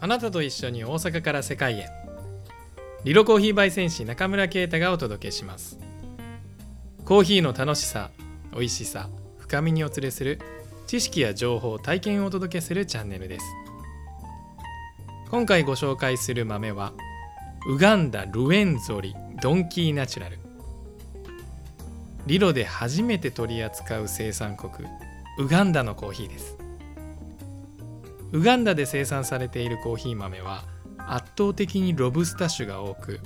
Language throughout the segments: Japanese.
あなたと一緒に大阪から世界へ。リロコーヒー焙煎士中村啓太がお届けします。コーヒーの楽しさ美味しさ深みにお連れする知識や情報体験をお届けするチャンネルです。今回ご紹介する豆はウガンダルエンゾリドンキーナチュラル。リロで初めて取り扱う生産国ウガンダのコーヒーです。ウガンダで生産されているコーヒー豆は圧倒的にロブスタ種が多く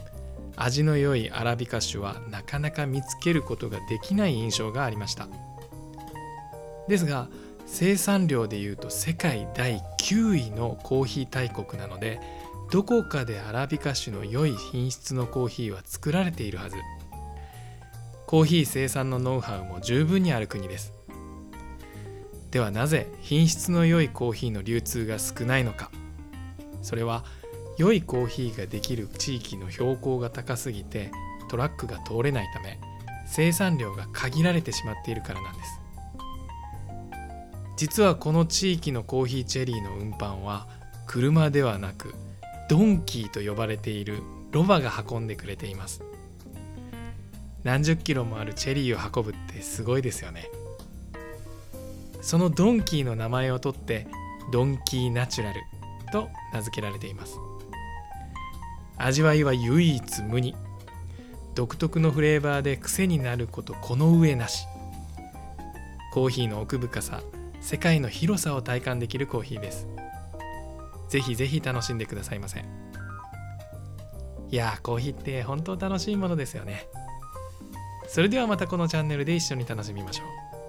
味の良いアラビカ種はなかなか見つけることができない印象がありました。ですが生産量でいうと世界第9位のコーヒー大国なのでどこかでアラビカ種の良い品質のコーヒーは作られているはず。コーヒー生産のノウハウも十分にある国です。ではなぜ品質の良いコーヒーの流通が少ないのか。それは良いコーヒーができる地域の標高が高すぎてトラックが通れないため生産量が限られてしまっているからなんです。実はこの地域のコーヒーチェリーの運搬は車ではなくドンキーと呼ばれているロバが運んでくれています。何十キロもあるチェリーを運ぶってすごいですよね。そのドンキーの名前を取ってドンキーナチュラルと名付けられています。味わいは唯一無二。独特のフレーバーで癖になることこの上なし。コーヒーの奥深さ世界の広さを体感できるコーヒーです。ぜひぜひ楽しんでくださいませ。いやーコーヒーって本当楽しいものですよね。それではまたこのチャンネルで一緒に楽しみましょう。